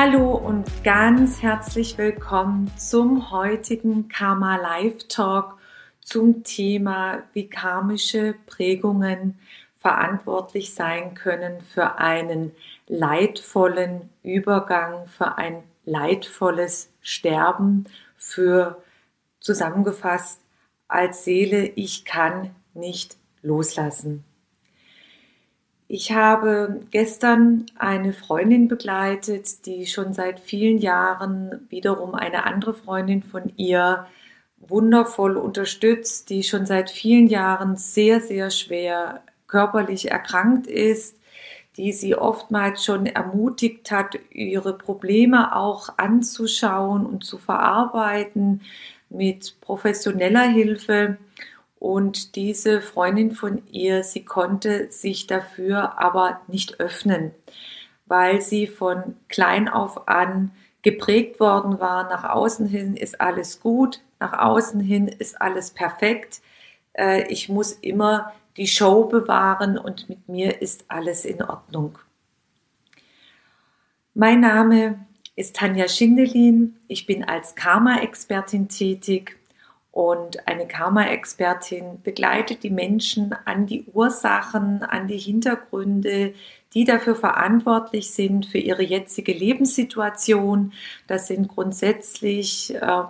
Hallo und ganz herzlich willkommen zum heutigen Karma Live Talk zum Thema, wie karmische Prägungen verantwortlich sein können für einen leidvollen Übergang, für ein leidvolles Sterben, für zusammengefasst als Seele, ich kann nicht loslassen. Ich habe gestern eine Freundin begleitet, die schon seit vielen Jahren wiederum eine andere Freundin von ihr wundervoll unterstützt, die schon seit vielen Jahren sehr, sehr schwer körperlich erkrankt ist, die sie oftmals schon ermutigt hat, ihre Probleme auch anzuschauen und zu verarbeiten mit professioneller Hilfe. Und diese Freundin von ihr, sie konnte sich dafür aber nicht öffnen, weil sie von klein auf an geprägt worden war. Nach außen hin ist alles gut, nach außen hin ist alles perfekt. Äh, ich muss immer die Show bewahren und mit mir ist alles in Ordnung. Mein Name ist Tanja Schindelin. Ich bin als Karma-Expertin tätig und eine Karma-Expertin begleitet die Menschen an die Ursachen, an die Hintergründe, die dafür verantwortlich sind für ihre jetzige Lebenssituation. Das sind grundsätzlich äh,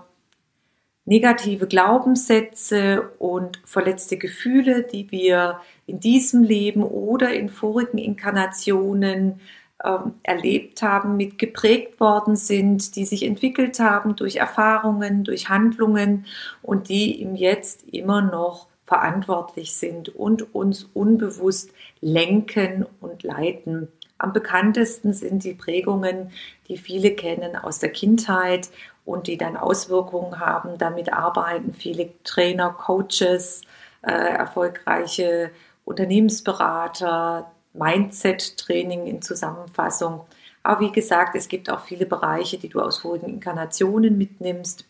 negative Glaubenssätze und verletzte Gefühle, die wir in diesem Leben oder in vorigen Inkarnationen ähm, erlebt haben, mit geprägt worden sind, die sich entwickelt haben durch Erfahrungen, durch Handlungen und die im Jetzt immer noch verantwortlich sind und uns unbewusst lenken und leiten. Am bekanntesten sind die Prägungen, die viele kennen aus der Kindheit und die dann Auswirkungen haben. Damit arbeiten viele Trainer, Coaches, äh, erfolgreiche Unternehmensberater, Mindset-Training in Zusammenfassung. Aber wie gesagt, es gibt auch viele Bereiche, die du aus vorigen Inkarnationen mitnimmst.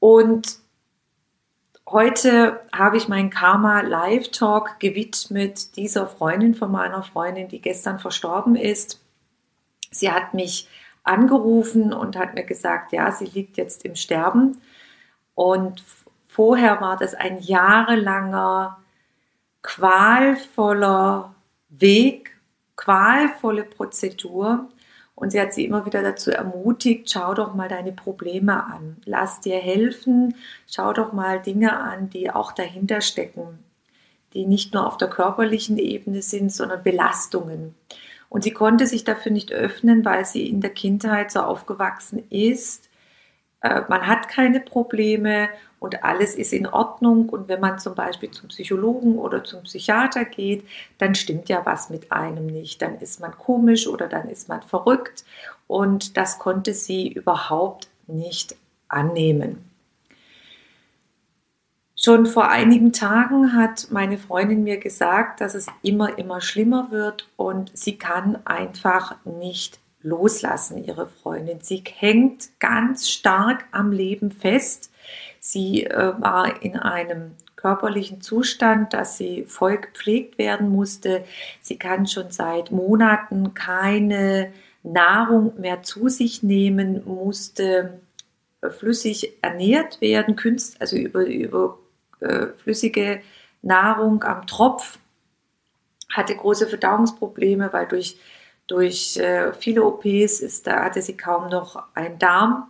Und heute habe ich meinen Karma Live Talk gewidmet dieser Freundin von meiner Freundin, die gestern verstorben ist. Sie hat mich angerufen und hat mir gesagt, ja, sie liegt jetzt im Sterben. Und vorher war das ein jahrelanger, qualvoller Weg, qualvolle Prozedur. Und sie hat sie immer wieder dazu ermutigt, schau doch mal deine Probleme an, lass dir helfen, schau doch mal Dinge an, die auch dahinter stecken, die nicht nur auf der körperlichen Ebene sind, sondern Belastungen. Und sie konnte sich dafür nicht öffnen, weil sie in der Kindheit so aufgewachsen ist. Äh, man hat keine Probleme und alles ist in Ordnung. Und wenn man zum Beispiel zum Psychologen oder zum Psychiater geht, dann stimmt ja was mit einem nicht. Dann ist man komisch oder dann ist man verrückt. Und das konnte sie überhaupt nicht annehmen. Schon vor einigen Tagen hat meine Freundin mir gesagt, dass es immer, immer schlimmer wird und sie kann einfach nicht loslassen, ihre Freundin. Sie hängt ganz stark am Leben fest. Sie äh, war in einem körperlichen Zustand, dass sie voll gepflegt werden musste. Sie kann schon seit Monaten keine Nahrung mehr zu sich nehmen, musste flüssig ernährt werden, also über, über äh, flüssige Nahrung am Tropf, hatte große Verdauungsprobleme, weil durch, durch äh, viele OPs ist, da hatte sie kaum noch einen Darm.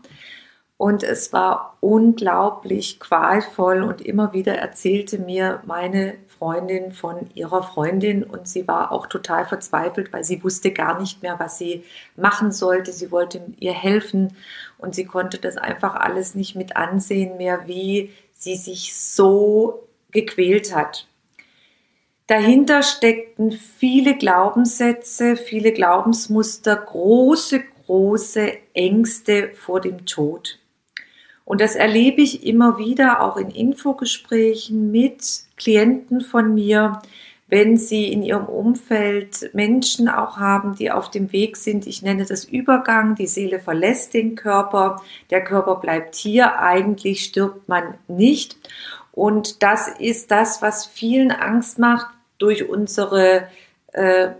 Und es war unglaublich qualvoll und immer wieder erzählte mir meine Freundin von ihrer Freundin und sie war auch total verzweifelt, weil sie wusste gar nicht mehr, was sie machen sollte. Sie wollte ihr helfen und sie konnte das einfach alles nicht mit ansehen mehr, wie sie sich so gequält hat. Dahinter steckten viele Glaubenssätze, viele Glaubensmuster, große, große Ängste vor dem Tod. Und das erlebe ich immer wieder auch in Infogesprächen mit Klienten von mir, wenn sie in ihrem Umfeld Menschen auch haben, die auf dem Weg sind. Ich nenne das Übergang. Die Seele verlässt den Körper. Der Körper bleibt hier. Eigentlich stirbt man nicht. Und das ist das, was vielen Angst macht durch unsere äh,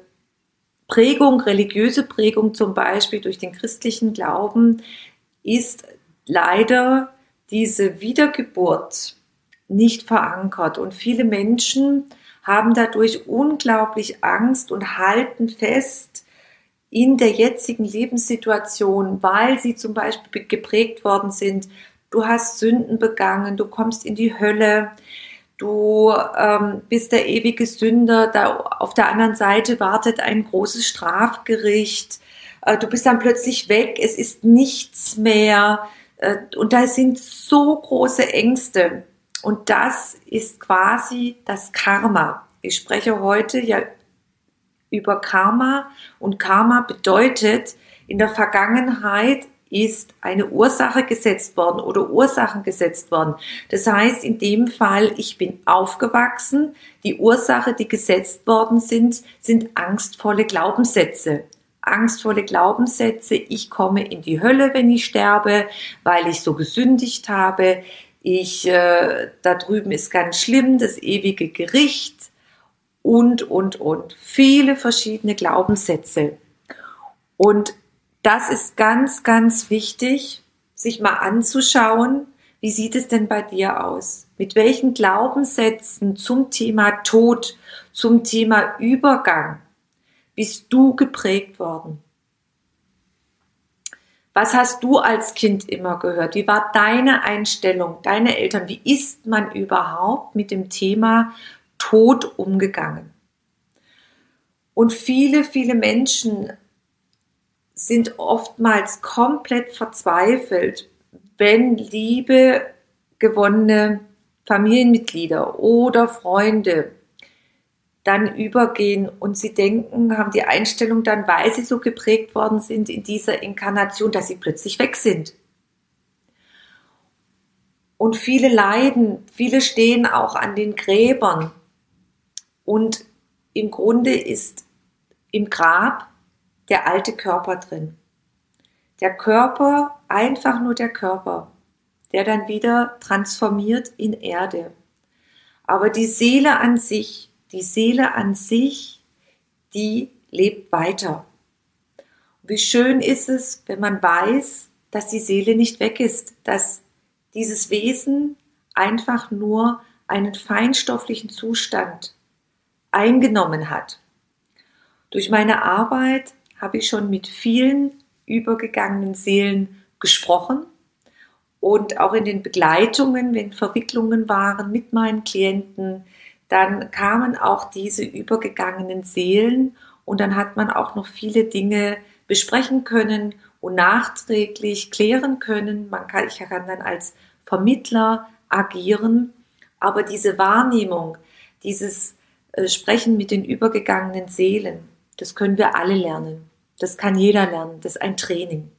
Prägung, religiöse Prägung zum Beispiel durch den christlichen Glauben, ist leider diese Wiedergeburt nicht verankert. Und viele Menschen haben dadurch unglaublich Angst und halten fest in der jetzigen Lebenssituation, weil sie zum Beispiel geprägt worden sind, du hast Sünden begangen, du kommst in die Hölle, du ähm, bist der ewige Sünder, da auf der anderen Seite wartet ein großes Strafgericht, äh, du bist dann plötzlich weg, es ist nichts mehr äh, und da sind so große Ängste. Und das ist quasi das Karma. Ich spreche heute ja über Karma und Karma bedeutet, in der Vergangenheit ist eine Ursache gesetzt worden oder Ursachen gesetzt worden. Das heißt, in dem Fall, ich bin aufgewachsen, die Ursache, die gesetzt worden sind, sind angstvolle Glaubenssätze. Angstvolle Glaubenssätze, ich komme in die Hölle, wenn ich sterbe, weil ich so gesündigt habe ich, äh, da drüben ist ganz schlimm, das ewige Gericht und, und, und. Viele verschiedene Glaubenssätze. Und das ist ganz, ganz wichtig, sich mal anzuschauen, wie sieht es denn bei dir aus? Mit welchen Glaubenssätzen zum Thema Tod, zum Thema Übergang bist du geprägt worden? Was hast du als Kind immer gehört? Wie war deine Einstellung, deine Eltern? Wie ist man überhaupt mit dem Thema Tod umgegangen? Und viele, viele Menschen sind oftmals komplett verzweifelt, wenn liebe gewonnene Familienmitglieder oder Freunde dann übergehen und sie denken, haben die Einstellung dann, weil sie so geprägt worden sind in dieser Inkarnation, dass sie plötzlich weg sind. Und viele leiden, viele stehen auch an den Gräbern. Und im Grunde ist im Grab der alte Körper drin. Der Körper, einfach nur der Körper, der dann wieder transformiert in Erde. Aber die Seele an sich die Seele an sich, die lebt weiter. Wie schön ist es, wenn man weiß, dass die Seele nicht weg ist, dass dieses Wesen einfach nur einen feinstofflichen Zustand eingenommen hat. Durch meine Arbeit habe ich schon mit vielen übergegangenen Seelen gesprochen und auch in den Begleitungen, wenn Verwicklungen waren mit meinen Klienten, dann kamen auch diese übergegangenen Seelen und dann hat man auch noch viele Dinge besprechen können und nachträglich klären können. Man kann, ich kann dann als Vermittler agieren, aber diese Wahrnehmung, dieses äh, Sprechen mit den übergegangenen Seelen, das können wir alle lernen. Das kann jeder lernen. Das ist ein Training.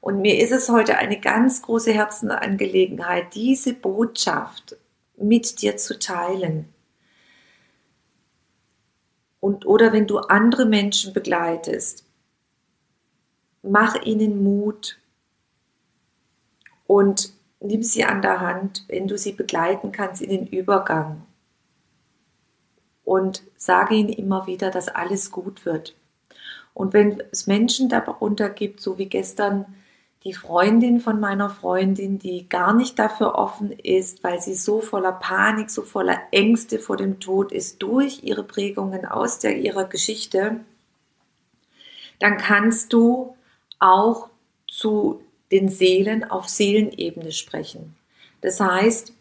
Und mir ist es heute eine ganz große Herzensangelegenheit, diese Botschaft mit dir zu teilen. Und, oder wenn du andere Menschen begleitest, mach ihnen Mut und nimm sie an der Hand, wenn du sie begleiten kannst in den Übergang. Und sage ihnen immer wieder, dass alles gut wird. Und wenn es Menschen darunter gibt, so wie gestern die Freundin von meiner Freundin, die gar nicht dafür offen ist, weil sie so voller Panik, so voller Ängste vor dem Tod ist, durch ihre Prägungen aus der, ihrer Geschichte, dann kannst du auch zu den Seelen auf Seelenebene sprechen. Das heißt,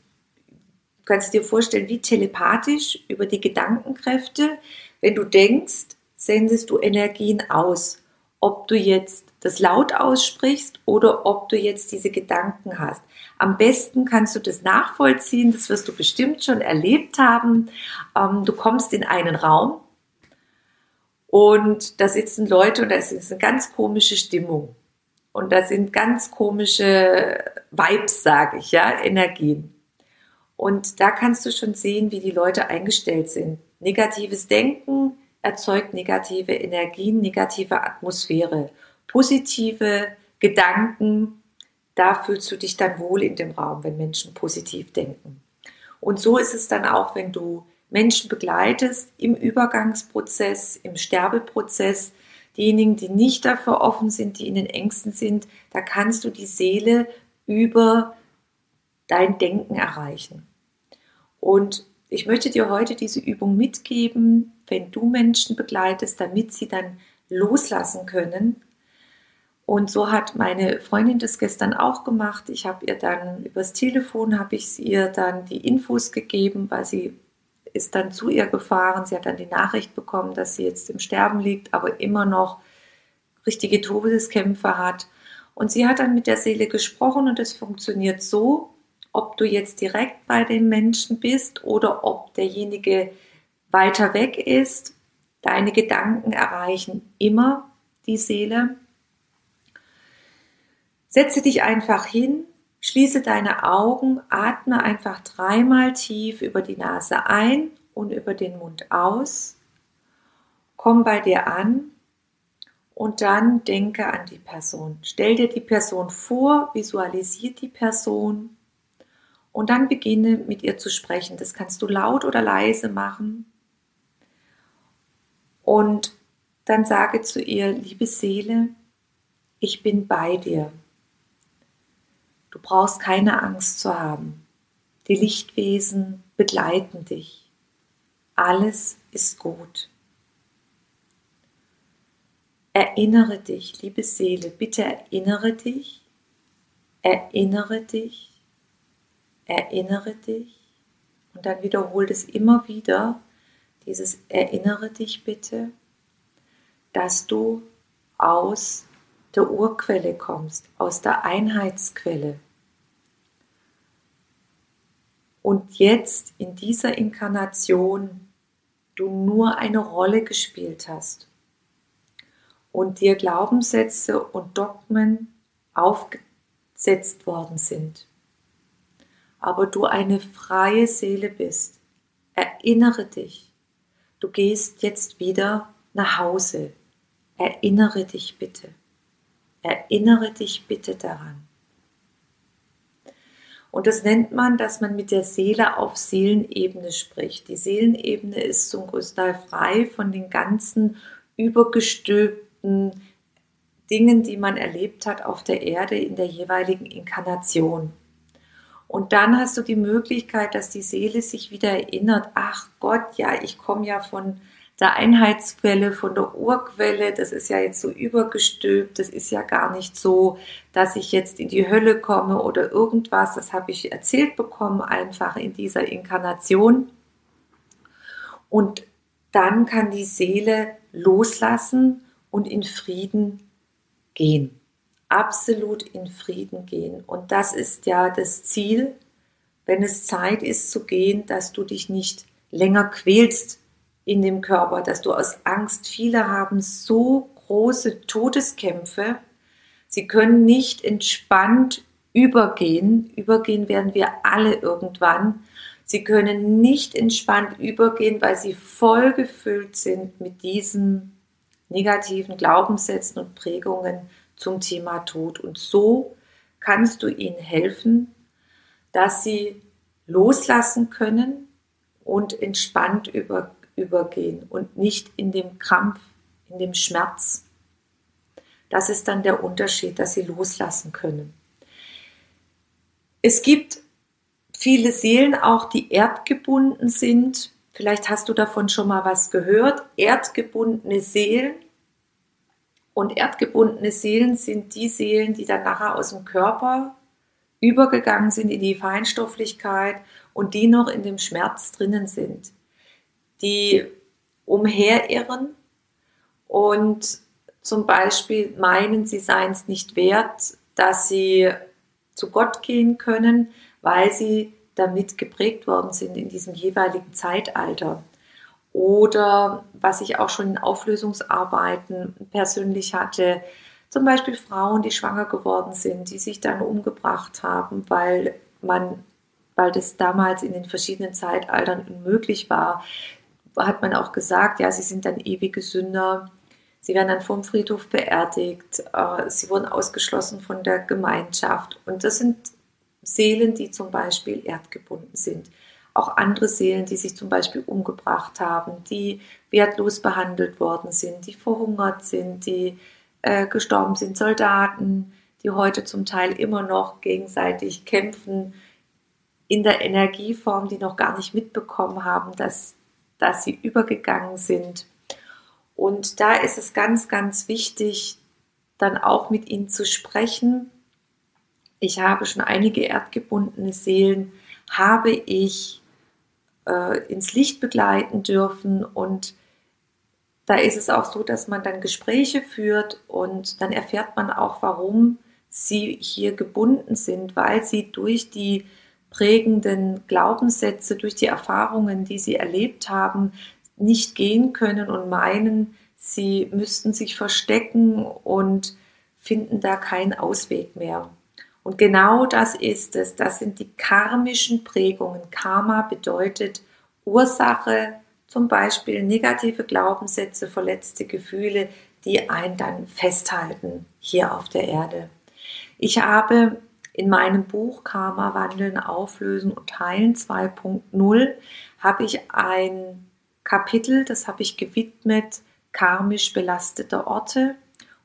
du kannst dir vorstellen, wie telepathisch über die Gedankenkräfte, wenn du denkst, sendest du Energien aus. Ob du jetzt das laut aussprichst oder ob du jetzt diese Gedanken hast. Am besten kannst du das nachvollziehen, das wirst du bestimmt schon erlebt haben. Ähm, du kommst in einen Raum und da sitzen Leute und da ist eine ganz komische Stimmung. Und da sind ganz komische Vibes, sage ich, ja, Energien. Und da kannst du schon sehen, wie die Leute eingestellt sind. Negatives Denken erzeugt negative Energien, negative Atmosphäre. Positive Gedanken, da fühlst du dich dann wohl in dem Raum, wenn Menschen positiv denken. Und so ist es dann auch, wenn du Menschen begleitest im Übergangsprozess, im Sterbeprozess, diejenigen, die nicht dafür offen sind, die in den Ängsten sind, da kannst du die Seele über dein Denken erreichen. Und ich möchte dir heute diese Übung mitgeben, wenn du Menschen begleitest, damit sie dann loslassen können. Und so hat meine Freundin das gestern auch gemacht. Ich habe ihr dann übers Telefon habe ich ihr dann die Infos gegeben, weil sie ist dann zu ihr gefahren. Sie hat dann die Nachricht bekommen, dass sie jetzt im Sterben liegt, aber immer noch richtige Todeskämpfe hat. Und sie hat dann mit der Seele gesprochen und es funktioniert so, ob du jetzt direkt bei den Menschen bist oder ob derjenige weiter weg ist. Deine Gedanken erreichen immer die Seele. Setze dich einfach hin Schließe deine Augen, atme einfach dreimal tief über die Nase ein und über den Mund aus. Komm bei dir an und dann denke an die Person. Stell dir die Person vor, visualisiere die Person und dann beginne mit ihr zu sprechen. Das kannst du laut oder leise machen. Und dann sage zu ihr, liebe Seele, ich bin bei dir. Du brauchst keine Angst zu haben. Die Lichtwesen begleiten dich. Alles ist gut. Erinnere dich, liebe Seele, bitte erinnere dich, erinnere dich, erinnere dich und dann wiederhol es immer wieder, dieses erinnere dich bitte, dass du aus der Urquelle kommst, aus der Einheitsquelle. Und jetzt in dieser Inkarnation du nur eine Rolle gespielt hast und dir Glaubenssätze und Dogmen aufgesetzt worden sind, aber du eine freie Seele bist, erinnere dich, du gehst jetzt wieder nach Hause, erinnere dich bitte, erinnere dich bitte daran. Und das nennt man, dass man mit der Seele auf Seelenebene spricht. Die Seelenebene ist zum größten Teil frei von den ganzen übergestülpten Dingen, die man erlebt hat auf der Erde in der jeweiligen Inkarnation. Und dann hast du die Möglichkeit, dass die Seele sich wieder erinnert, ach Gott, ja, ich komme ja von der Einheitsquelle, von der Urquelle, das ist ja jetzt so übergestülpt, das ist ja gar nicht so, dass ich jetzt in die Hölle komme oder irgendwas, das habe ich erzählt bekommen, einfach in dieser Inkarnation. Und dann kann die Seele loslassen und in Frieden gehen. Absolut in Frieden gehen. Und das ist ja das Ziel, wenn es Zeit ist zu gehen, dass du dich nicht länger quälst in dem Körper, dass du aus Angst, viele haben so große Todeskämpfe, sie können nicht entspannt übergehen. Übergehen werden wir alle irgendwann. Sie können nicht entspannt übergehen, weil sie voll gefüllt sind mit diesen negativen Glaubenssätzen und Prägungen zum Thema Tod. Und so kannst du ihnen helfen, dass sie loslassen können und entspannt über, übergehen und nicht in dem Krampf, in dem Schmerz. Das ist dann der Unterschied, dass sie loslassen können. Es gibt viele Seelen auch, die erdgebunden sind. Vielleicht hast du davon schon mal was gehört. Erdgebundene Seelen. Und erdgebundene Seelen sind die Seelen, die dann nachher aus dem Körper übergegangen sind in die Feinstofflichkeit und die noch in dem Schmerz drinnen sind die umherirren und zum Beispiel meinen, sie seien es nicht wert, dass sie zu Gott gehen können, weil sie damit geprägt worden sind in diesem jeweiligen Zeitalter. Oder was ich auch schon in Auflösungsarbeiten persönlich hatte, zum Beispiel Frauen, die schwanger geworden sind, die sich dann umgebracht haben, weil man, weil das damals in den verschiedenen Zeitaltern unmöglich war, hat man auch gesagt, ja, sie sind dann ewige Sünder. Sie werden dann vom Friedhof beerdigt. Äh, sie wurden ausgeschlossen von der Gemeinschaft. Und das sind Seelen, die zum Beispiel erdgebunden sind. Auch andere Seelen, die sich zum Beispiel umgebracht haben, die wertlos behandelt worden sind, die verhungert sind, die äh, gestorben sind, Soldaten, die heute zum Teil immer noch gegenseitig kämpfen in der Energieform, die noch gar nicht mitbekommen haben, dass, dass sie übergegangen sind. Und da ist es ganz, ganz wichtig, dann auch mit ihnen zu sprechen ich habe schon einige erdgebundene Seelen, habe ich äh, ins Licht begleiten dürfen und da ist es auch so, dass man dann Gespräche führt und dann erfährt man auch, warum sie hier gebunden sind, weil sie durch die prägenden Glaubenssätze, durch die Erfahrungen, die sie erlebt haben, nicht gehen können und meinen, sie müssten sich verstecken und finden da keinen Ausweg mehr. Und genau das ist es. Das sind die karmischen Prägungen. Karma bedeutet Ursache, zum Beispiel negative Glaubenssätze, verletzte Gefühle, die einen dann festhalten hier auf der Erde. Ich habe in meinem Buch Karma wandeln, auflösen und heilen 2.0 habe ich ein Kapitel, das habe ich gewidmet, karmisch belastete Orte.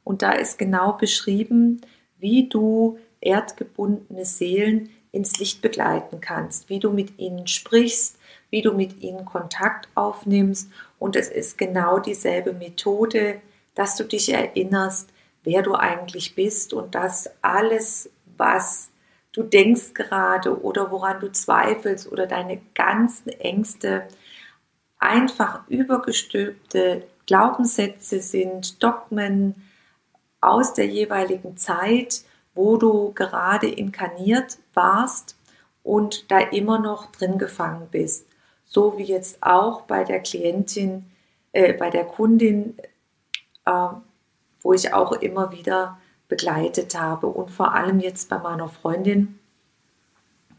Und da ist genau beschrieben, wie du erdgebundene Seelen ins Licht begleiten kannst, wie du mit ihnen sprichst, wie du mit ihnen Kontakt aufnimmst. Und es ist genau dieselbe Methode, dass du dich erinnerst, wer du eigentlich bist und dass alles, was du denkst gerade oder woran du zweifelst oder deine ganzen Ängste einfach übergestülpte Glaubenssätze sind, Dogmen aus der jeweiligen Zeit, wo du gerade inkarniert warst und da immer noch drin gefangen bist. So wie jetzt auch bei der Klientin, äh, bei der Kundin, äh, wo ich auch immer wieder begleitet habe und vor allem jetzt bei meiner Freundin,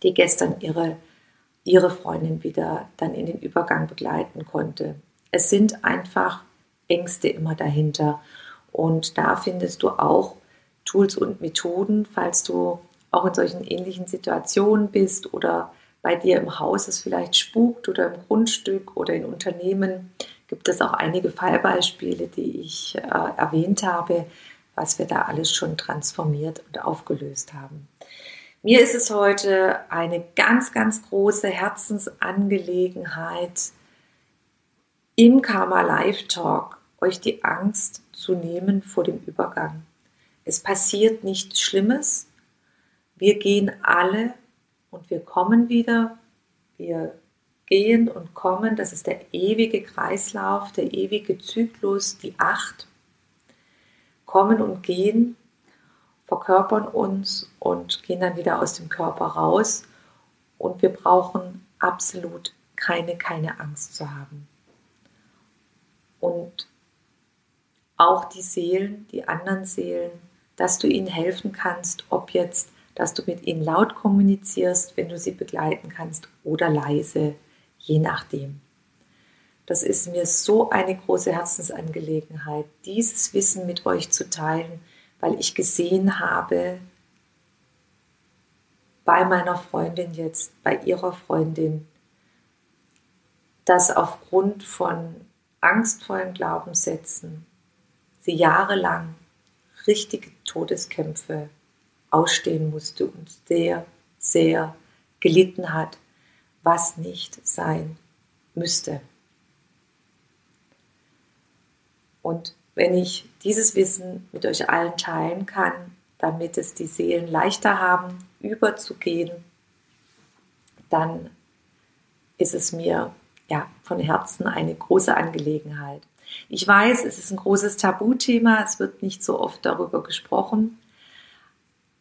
die gestern ihre, ihre Freundin wieder dann in den Übergang begleiten konnte. Es sind einfach Ängste immer dahinter und da findest du auch Tools und Methoden, falls du auch in solchen ähnlichen Situationen bist oder bei dir im Haus es vielleicht spukt oder im Grundstück oder in Unternehmen, gibt es auch einige Fallbeispiele, die ich äh, erwähnt habe, was wir da alles schon transformiert und aufgelöst haben. Mir ist es heute eine ganz, ganz große Herzensangelegenheit, im Karma Live Talk euch die Angst zu nehmen vor dem Übergang. Es passiert nichts Schlimmes. Wir gehen alle und wir kommen wieder. Wir gehen und kommen. Das ist der ewige Kreislauf, der ewige Zyklus, die Acht. Kommen und gehen, verkörpern uns und gehen dann wieder aus dem Körper raus. Und wir brauchen absolut keine, keine Angst zu haben. Und auch die Seelen, die anderen Seelen, dass du ihnen helfen kannst, ob jetzt, dass du mit ihnen laut kommunizierst, wenn du sie begleiten kannst, oder leise, je nachdem. Das ist mir so eine große Herzensangelegenheit, dieses Wissen mit euch zu teilen, weil ich gesehen habe, bei meiner Freundin jetzt, bei ihrer Freundin, dass aufgrund von angstvollen Glaubenssätzen sie jahrelang richtige Todeskämpfe ausstehen musste und sehr, sehr gelitten hat, was nicht sein müsste. Und wenn ich dieses Wissen mit euch allen teilen kann, damit es die Seelen leichter haben, überzugehen, dann ist es mir ja von Herzen eine große Angelegenheit. Ich weiß, es ist ein großes Tabuthema, es wird nicht so oft darüber gesprochen.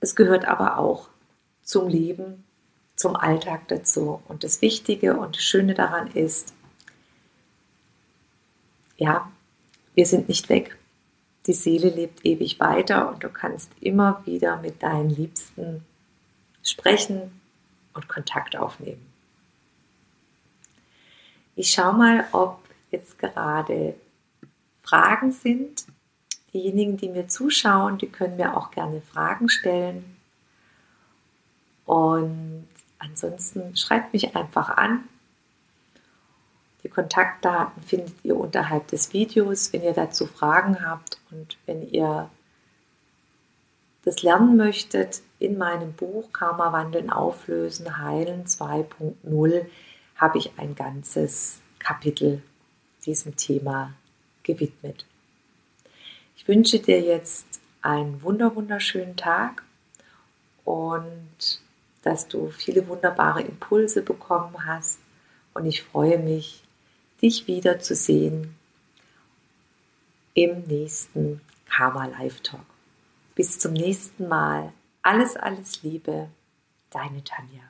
Es gehört aber auch zum Leben, zum Alltag dazu. Und das Wichtige und das Schöne daran ist, ja, wir sind nicht weg. Die Seele lebt ewig weiter und du kannst immer wieder mit deinen Liebsten sprechen und Kontakt aufnehmen. Ich schaue mal, ob jetzt gerade Fragen sind. Diejenigen, die mir zuschauen, die können mir auch gerne Fragen stellen. Und ansonsten schreibt mich einfach an. Die Kontaktdaten findet ihr unterhalb des Videos, wenn ihr dazu Fragen habt und wenn ihr das lernen möchtet in meinem Buch Karma wandeln, auflösen, heilen 2.0 habe ich ein ganzes Kapitel diesem Thema gewidmet. Ich wünsche dir jetzt einen wunder wunderschönen Tag und dass du viele wunderbare Impulse bekommen hast und ich freue mich, dich wieder zu sehen im nächsten Karma Live Talk. Bis zum nächsten Mal. Alles, alles Liebe, deine Tanja.